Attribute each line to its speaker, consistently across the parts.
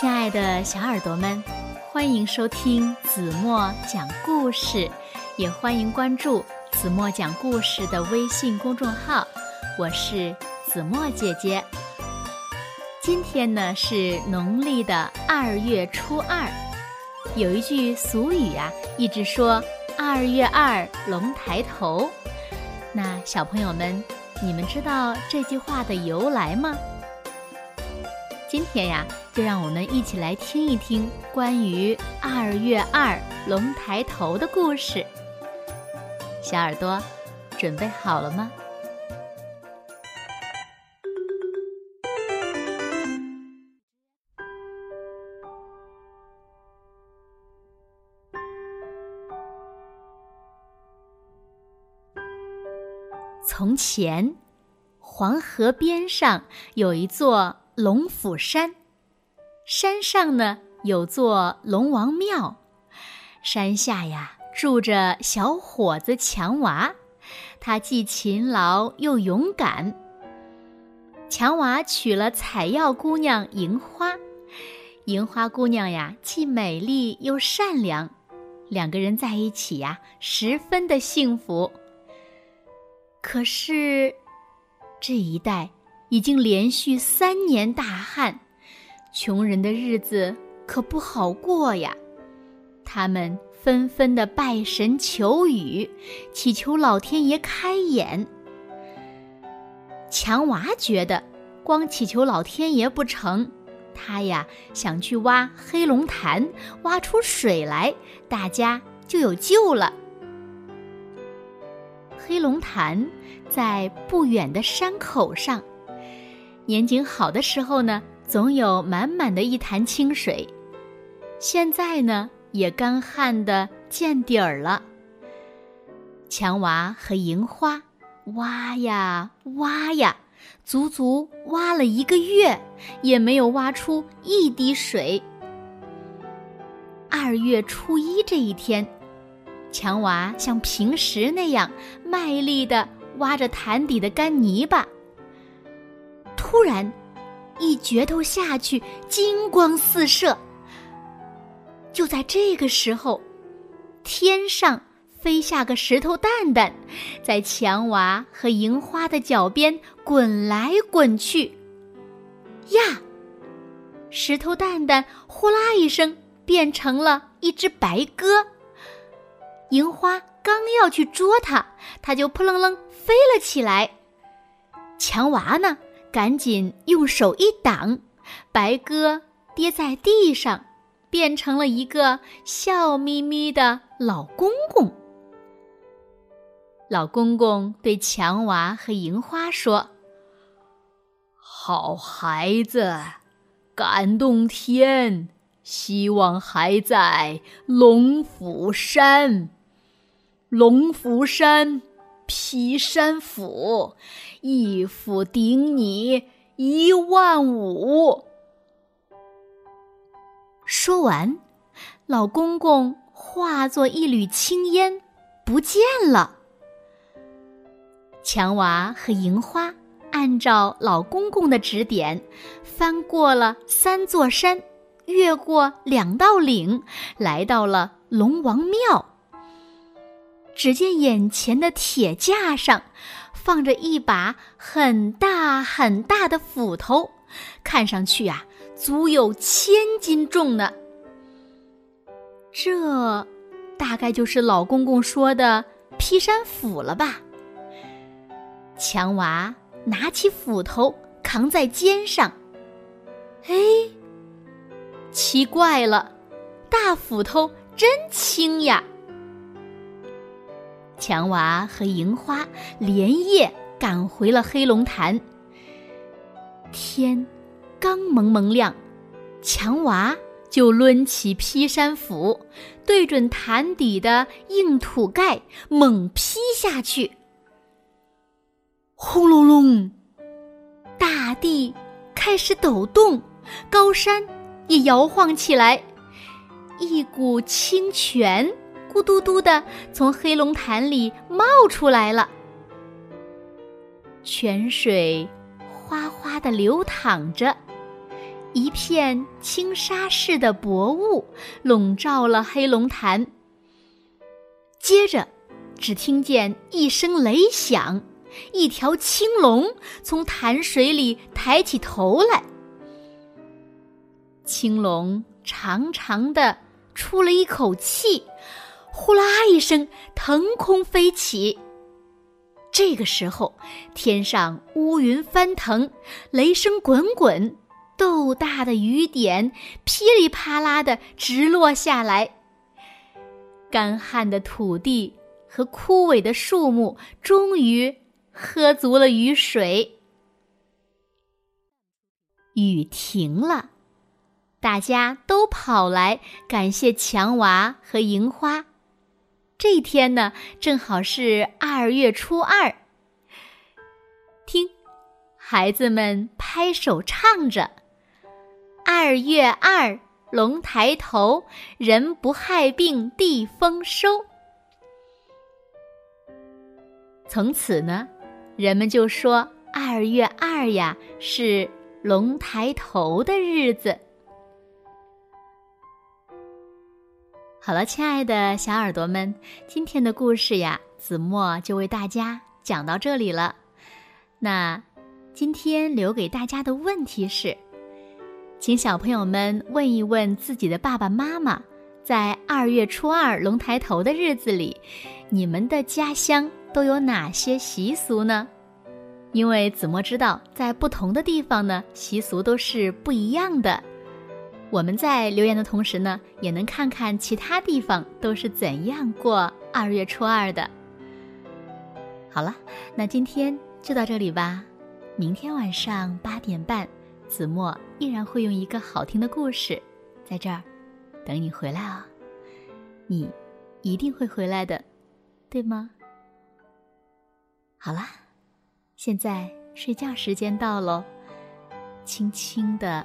Speaker 1: 亲爱的小耳朵们，欢迎收听子墨讲故事，也欢迎关注子墨讲故事的微信公众号。我是子墨姐姐。今天呢是农历的二月初二，有一句俗语啊，一直说“二月二龙抬头”。那小朋友们，你们知道这句话的由来吗？今天呀，就让我们一起来听一听关于二月二龙抬头的故事。小耳朵，准备好了吗？从前，黄河边上有一座。龙府山，山上呢有座龙王庙，山下呀住着小伙子强娃，他既勤劳又勇敢。强娃娶了采药姑娘银花，银花姑娘呀既美丽又善良，两个人在一起呀十分的幸福。可是，这一代。已经连续三年大旱，穷人的日子可不好过呀。他们纷纷的拜神求雨，祈求老天爷开眼。强娃觉得光祈求老天爷不成，他呀想去挖黑龙潭，挖出水来，大家就有救了。黑龙潭在不远的山口上。年景好的时候呢，总有满满的一潭清水。现在呢，也干旱的见底儿了。强娃和银花挖呀挖呀，足足挖了一个月，也没有挖出一滴水。二月初一这一天，强娃像平时那样卖力的挖着潭底的干泥巴。突然，一镢头下去，金光四射。就在这个时候，天上飞下个石头蛋蛋，在强娃和银花的脚边滚来滚去。呀！石头蛋蛋呼啦一声变成了一只白鸽。银花刚要去捉它，它就扑棱棱飞了起来。强娃呢？赶紧用手一挡，白鸽跌在地上，变成了一个笑眯眯的老公公。老公公对强娃和银花说：“好孩子，感动天，希望还在龙虎山。龙虎山。”劈山斧，一斧顶你一万五。说完，老公公化作一缕青烟不见了。强娃和银花按照老公公的指点，翻过了三座山，越过两道岭，来到了龙王庙。只见眼前的铁架上放着一把很大很大的斧头，看上去啊，足有千斤重呢。这大概就是老公公说的劈山斧了吧？强娃拿起斧头扛在肩上，哎，奇怪了，大斧头真轻呀！强娃和银花连夜赶回了黑龙潭。天刚蒙蒙亮，强娃就抡起劈山斧，对准潭底的硬土盖猛劈下去。轰隆隆，大地开始抖动，高山也摇晃起来，一股清泉。咕嘟嘟的从黑龙潭里冒出来了，泉水哗哗的流淌着，一片轻纱似的薄雾笼罩了黑龙潭。接着，只听见一声雷响，一条青龙从潭水里抬起头来。青龙长长的出了一口气，呼啦一声腾空飞起。这个时候，天上乌云翻腾，雷声滚滚，豆大的雨点噼里啪啦的直落下来。干旱的土地和枯萎的树木终于喝足了雨水，雨停了，大家都跑来感谢强娃和银花。这天呢，正好是二月初二。听，孩子们拍手唱着：“二月二，龙抬头，人不害病，地丰收。”从此呢，人们就说二月二呀是龙抬头的日子。好了，亲爱的小耳朵们，今天的故事呀，子墨就为大家讲到这里了。那今天留给大家的问题是，请小朋友们问一问自己的爸爸妈妈，在二月初二龙抬头的日子里，你们的家乡都有哪些习俗呢？因为子墨知道，在不同的地方呢，习俗都是不一样的。我们在留言的同时呢，也能看看其他地方都是怎样过二月初二的。好了，那今天就到这里吧。明天晚上八点半，子墨依然会用一个好听的故事，在这儿等你回来哦。你一定会回来的，对吗？好啦，现在睡觉时间到喽，轻轻的。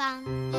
Speaker 2: 方。